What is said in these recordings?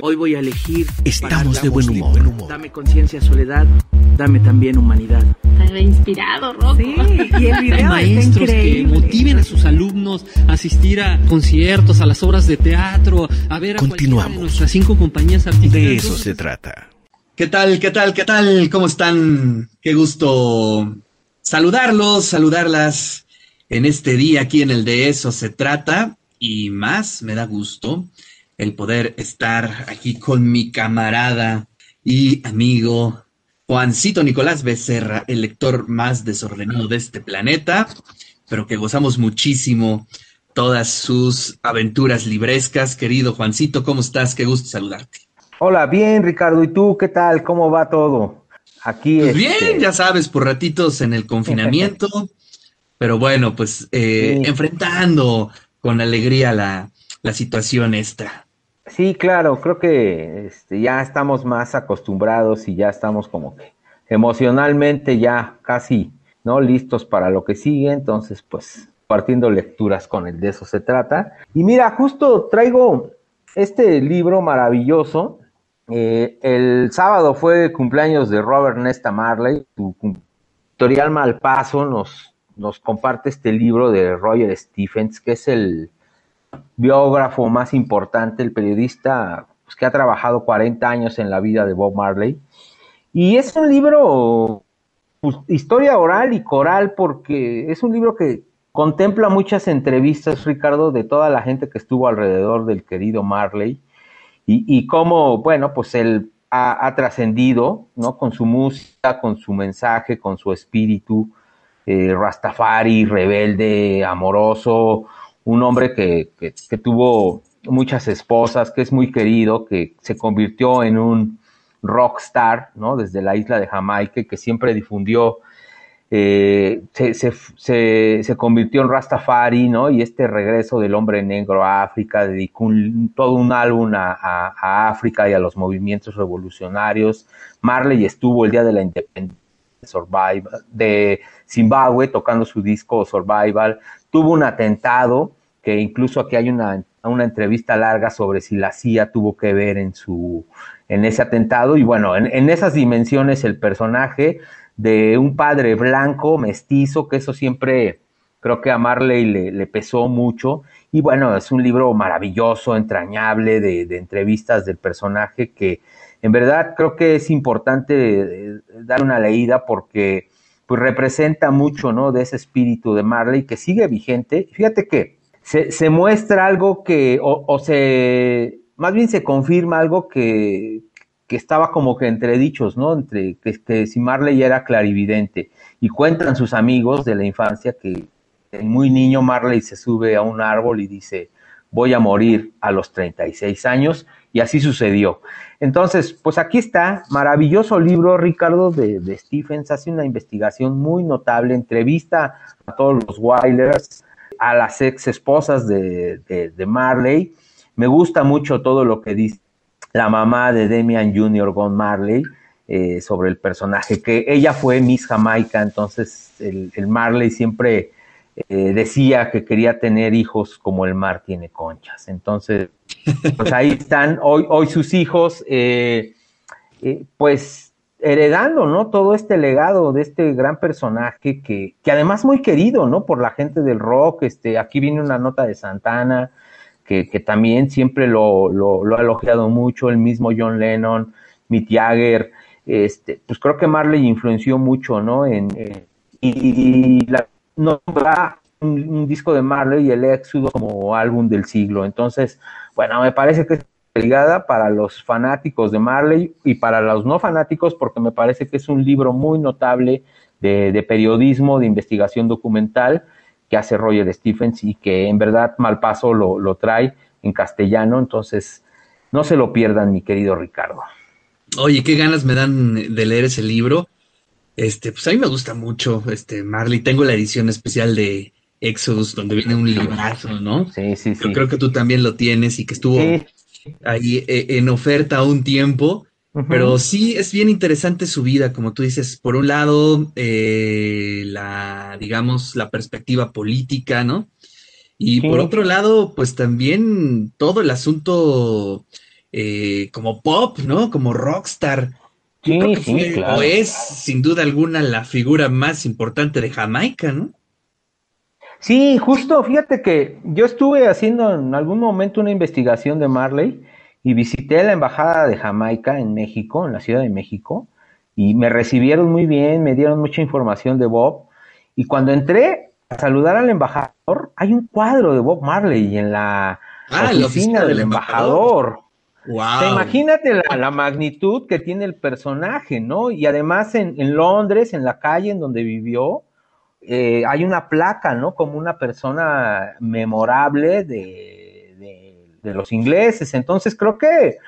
Hoy voy a elegir. Estamos de buen humor. Dame conciencia, soledad. Dame también humanidad. Está inspirado, Rocco. Sí, y el video Maestros que motiven a sus alumnos a asistir a conciertos, a las obras de teatro, a ver a Continuamos. de nuestras cinco compañías artísticas. De eso se trata. ¿Qué tal? ¿Qué tal? ¿Qué tal? ¿Cómo están? Qué gusto saludarlos, saludarlas en este día aquí en el de eso se trata y más me da gusto el poder estar aquí con mi camarada y amigo Juancito Nicolás Becerra, el lector más desordenado de este planeta, pero que gozamos muchísimo todas sus aventuras librescas. Querido Juancito, ¿cómo estás? Qué gusto saludarte. Hola, bien, Ricardo. ¿Y tú qué tal? ¿Cómo va todo? Aquí. Pues este... bien, ya sabes, por ratitos en el confinamiento, pero bueno, pues eh, sí. enfrentando con alegría la, la situación esta. Sí, claro, creo que este, ya estamos más acostumbrados y ya estamos como que emocionalmente ya casi no listos para lo que sigue, entonces pues partiendo lecturas con el de eso se trata. Y mira, justo traigo este libro maravilloso. Eh, el sábado fue cumpleaños de Robert Nesta Marley, su editorial Malpaso nos, nos comparte este libro de Roger Stephens, que es el biógrafo más importante, el periodista pues, que ha trabajado 40 años en la vida de Bob Marley. Y es un libro, pues, historia oral y coral, porque es un libro que contempla muchas entrevistas, Ricardo, de toda la gente que estuvo alrededor del querido Marley y, cómo, bueno, pues él ha, ha trascendido, ¿no? Con su música, con su mensaje, con su espíritu, eh, Rastafari, rebelde, amoroso, un hombre que, que, tuvo muchas esposas, que es muy querido, que se convirtió en un rockstar, ¿no? Desde la isla de Jamaica, que siempre difundió, eh, se, se, se, convirtió en Rastafari, ¿no? Y este regreso del hombre negro a África, dedicó todo un álbum a, a, a, África y a los movimientos revolucionarios. Marley estuvo el día de la independencia Survival, de Zimbabue tocando su disco Survival. Tuvo un atentado que incluso aquí hay una, una entrevista larga sobre si la CIA tuvo que ver en su en ese atentado y bueno, en, en, esas dimensiones el personaje de un padre blanco, mestizo, que eso siempre creo que a Marley le, pesó mucho y bueno, es un libro maravilloso, entrañable de, de, entrevistas del personaje que en verdad creo que es importante dar una leída porque pues representa mucho, ¿no? De ese espíritu de Marley que sigue vigente. Fíjate que se, muestra algo que, o, se, más bien se confirma algo que, que estaba como que entre dichos, ¿no? Entre que, que si Marley era clarividente. Y cuentan sus amigos de la infancia que muy niño Marley se sube a un árbol y dice, voy a morir a los 36 años, y así sucedió. Entonces, pues aquí está, maravilloso libro, Ricardo, de, Stephens, hace una investigación muy notable, entrevista a todos los Wailers, a las ex esposas de, de, Marley. Me gusta mucho todo lo que dice la mamá de Demian Jr. Gon Marley eh, sobre el personaje, que ella fue Miss Jamaica, entonces el, el Marley siempre eh, decía que quería tener hijos como el mar tiene conchas. Entonces, pues ahí están hoy, hoy sus hijos, eh, pues heredando, ¿no? Todo este legado de este gran personaje que, que además muy querido, ¿no? Por la gente del rock. Este, aquí viene una nota de Santana, que, que también siempre lo, lo, ha elogiado mucho, el mismo John Lennon, Mick Jagger. Este, pues creo que Marley influenció mucho, ¿no? En, y, y la nombra un, un, disco de Marley y el Éxodo como álbum del siglo. Entonces, bueno, me parece que es ligada para los fanáticos de Marley y para los no fanáticos porque me parece que es un libro muy notable de, de periodismo, de investigación documental que hace Roger Stephens y que en verdad Malpaso lo, lo trae en castellano. Entonces, no se lo pierdan, mi querido Ricardo. Oye, qué ganas me dan de leer ese libro. Este, pues a mí me gusta mucho, este, Marley. Tengo la edición especial de Exodus, donde viene un librazo, ¿no? Sí, sí, sí. Yo creo que tú también lo tienes y que estuvo sí. Ahí eh, en oferta un tiempo. Uh -huh. Pero sí es bien interesante su vida, como tú dices. Por un lado, eh, la, digamos, la perspectiva política, ¿no? Y sí. por otro lado, pues también todo el asunto eh, como pop, ¿no? Como rockstar. Sí, Creo que sí, fue, claro. O es, sin duda alguna, la figura más importante de Jamaica, ¿no? Sí, justo, fíjate que yo estuve haciendo en algún momento una investigación de Marley y visité la embajada de Jamaica en México, en la Ciudad de México, y me recibieron muy bien, me dieron mucha información de Bob, y cuando entré a saludar al embajador, hay un cuadro de Bob Marley en la Ah, oficina del embajador. Wow. O sea, imagínate la, la magnitud que tiene el personaje, ¿no? Y además en, en Londres, en la calle en donde vivió, eh, hay una placa, ¿no? Como una persona memorable de, de- los ingleses. Entonces creo que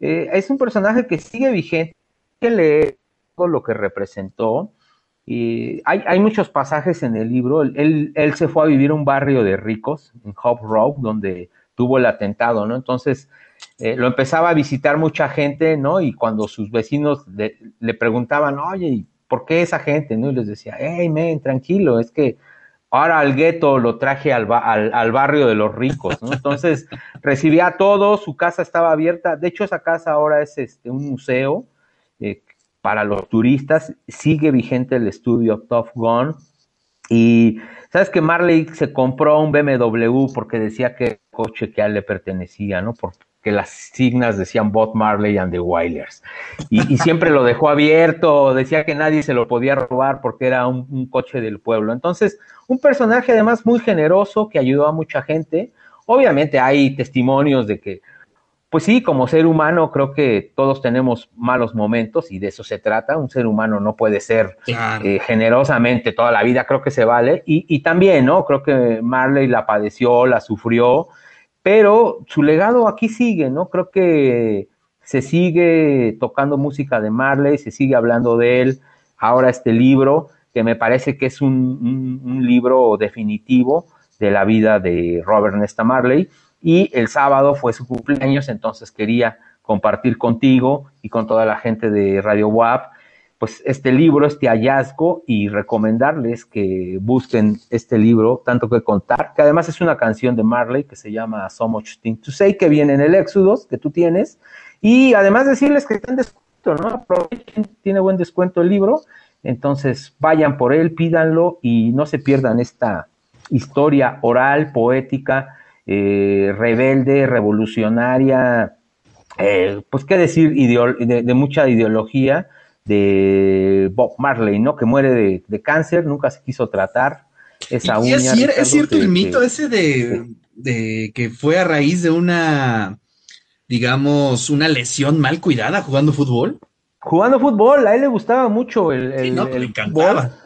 eh, es un personaje que sigue vigente, que lee todo lo que representó. Y hay, hay muchos pasajes en el libro. Él, él- se fue a vivir a un barrio de ricos, en Hope Road, donde tuvo el atentado, ¿no? Entonces eh, lo empezaba a visitar mucha gente, ¿no? Y cuando sus vecinos le, le preguntaban, oye, ¿y ¿por qué esa gente? ¿no? Y les decía, hey, men, tranquilo, es que ahora al gueto lo traje al, ba- al, al barrio de los ricos, ¿no? Entonces recibía a todos, su casa estaba abierta, de hecho esa casa ahora es este, un museo eh, para los turistas, sigue vigente el estudio Top Gun, y sabes que Marley se compró un BMW porque decía que el coche que a él le pertenecía, ¿no? Porque las signas decían Bob Marley and the Wailers. Y, y siempre lo dejó abierto, decía que nadie se lo podía robar porque era un, un coche del pueblo. Entonces, un personaje además muy generoso que ayudó a mucha gente. Obviamente hay testimonios de que pues sí, como ser humano creo que todos tenemos malos momentos y de eso se trata. Un ser humano no puede ser Claro. eh, generosamente toda la vida, creo que se vale. Y, y también, ¿no? Creo que Marley la padeció, la sufrió, pero su legado aquí sigue, ¿no? Creo que se sigue tocando música de Marley, se sigue hablando de él. Ahora este libro, que me parece que es un, un- un libro definitivo de la vida de Robert Nesta Marley. Y el sábado fue su cumpleaños, entonces quería compartir contigo y con toda la gente de Radio WAP, pues este libro, este hallazgo y recomendarles que busquen este libro, tanto que contar, que además es una canción de Marley que se llama So Much Thing to Say, que viene en el Éxodos que tú tienes, y además decirles que está en descuento, ¿no? Aprovechen, tiene buen descuento el libro, entonces vayan por él, pídanlo y no se pierdan esta historia oral, poética, eh, rebelde, revolucionaria, eh, pues qué decir, de mucha ideología de Bob Marley, ¿no? Que muere de, de cáncer, nunca se quiso tratar esa uña. es, Ricardo, es cierto que- el mito que- ese de, de que fue a raíz de una, digamos, una lesión mal cuidada jugando fútbol. Jugando fútbol, a él le gustaba mucho el, Sí, el- no, pues el le encantaba. fútbol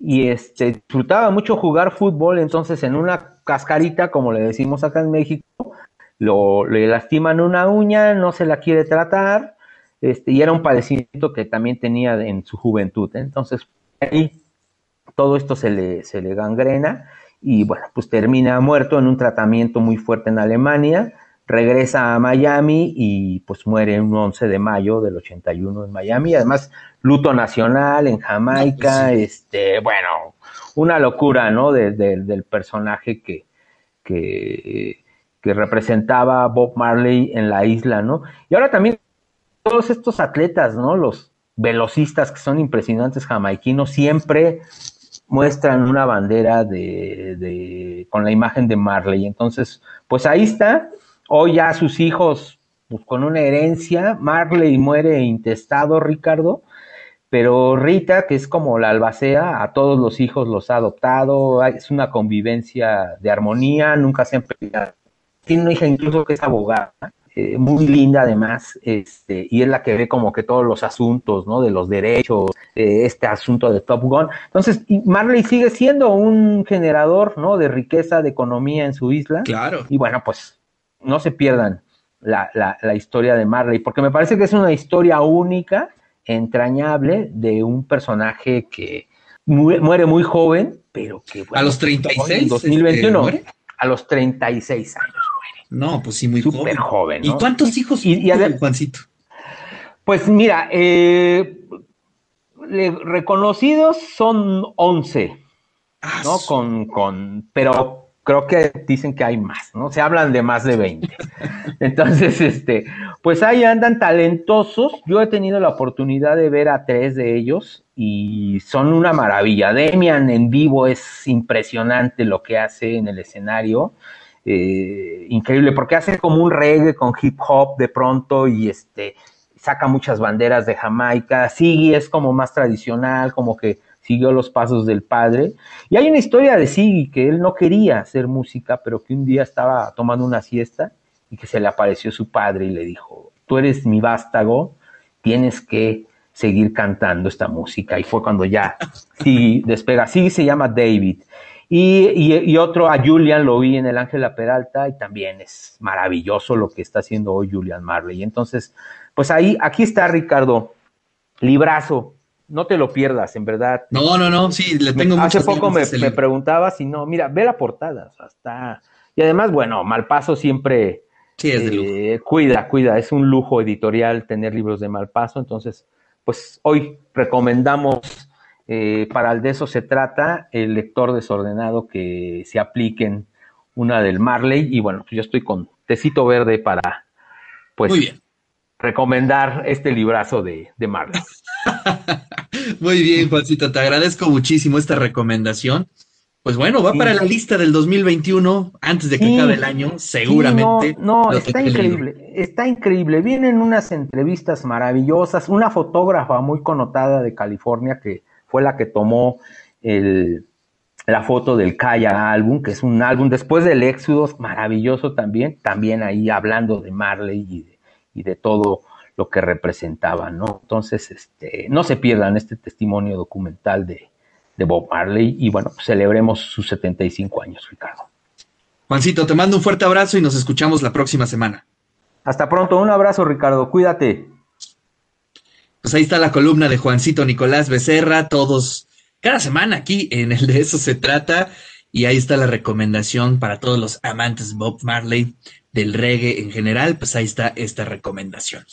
y este disfrutaba mucho jugar fútbol, entonces en una cascarita, como le decimos acá en México, lo, le lastiman una uña, no se la quiere tratar, este, y era un padecimiento que también tenía en su juventud. Entonces, ahí todo esto se le, se le gangrena y bueno, pues termina muerto en un tratamiento muy fuerte en Alemania, regresa a Miami y pues muere un 11 de mayo del 81 en Miami. Además, luto nacional en Jamaica, este, bueno, una locura, ¿no? De- de- del personaje que, que, que representaba Bob Marley en la isla, ¿no? Y ahora también todos estos atletas, ¿no? Los velocistas que son impresionantes jamaiquinos siempre muestran una bandera de, de- con la imagen de Marley. Entonces, pues ahí está. Hoy ya sus hijos, pues con una herencia, Marley muere intestado, Ricardo, pero Rita, que es como la albacea, a todos los hijos los ha adoptado, es una convivencia de armonía, nunca se han peleado. Tiene una hija incluso que es abogada, eh, muy linda además, este, y es la que ve como que todos los asuntos, ¿no? De los derechos, eh, este asunto de Top Gun. Entonces, y Marley sigue siendo un generador, ¿no? De riqueza, de economía en su isla. Claro. Y bueno, pues no se pierdan la, la- la historia de Marley, porque me parece que es una historia única, entrañable, de un personaje que mu- muere muy joven, pero que bueno, A los hoy, 36, en 2021, este, muere. a los 36 años. No, pues sí, muy Súper joven, ¿Y ¿no? cuántos hijos Y- y adem- Juancito? Pues mira, eh, reconocidos son 11, Ah, ¿no? su- Con, con, pero creo que dicen que hay más, ¿no? Se hablan de más de 20. Entonces, este, pues ahí andan talentosos. Yo he tenido la oportunidad de ver a tres de ellos y son una maravilla. Demian en vivo es impresionante lo que hace en el escenario. Eh, increíble, porque hace como un reggae con hip hop de pronto y este saca muchas banderas de Jamaica. Siggy es como más tradicional, como que siguió los pasos del padre. Y hay una historia de Siggy que él no quería hacer música, pero que un día estaba tomando una siesta y que se le apareció su padre y le dijo, tú eres mi vástago, tienes que seguir cantando esta música. Y fue cuando ya Siggy despega. Siggy se llama David. Y, y, otro a Julian lo vi en el Ángela Peralta y también es maravilloso lo que está haciendo hoy Julian Marley. Entonces, pues ahí, aquí está Ricardo, librazo, no te lo pierdas, en verdad. No, no, no, sí, le tengo Hace poco me, me, preguntaba si no, mira, ve la portada, o sea, está. Y además, bueno, Malpaso siempre sí, es eh, cuida, cuida, es un lujo editorial tener libros de Malpaso, entonces, pues hoy recomendamos eh, para el de eso se trata, el lector desordenado que se apliquen una del Marley, y bueno, pues yo estoy con tecito verde para, pues, Muy bien recomendar este librazo de, de Marley. Muy bien, Juancito, te agradezco muchísimo esta recomendación. Pues bueno, va para la lista del 2021, antes de que acabe el año, seguramente. no, está increíble, está increíble. Vienen unas entrevistas maravillosas, una fotógrafa muy connotada de California que fue la que tomó el, la foto del Kaya álbum, que es un álbum después del Éxodo, maravilloso también, también ahí hablando de Marley y de y de todo lo que representaba, ¿no? Entonces, este, no se pierdan este testimonio documental de, Bob Marley y bueno, celebremos sus 75 años, Ricardo. Juancito, te mando un fuerte abrazo y nos escuchamos la próxima semana. Hasta pronto, un abrazo, Ricardo, cuídate. Pues ahí está la columna de Juancito Nicolás Becerra, todos, cada semana aquí en el de eso se trata, y ahí está la recomendación para todos los amantes Bob Marley del reggae en general, pues ahí está esta recomendación.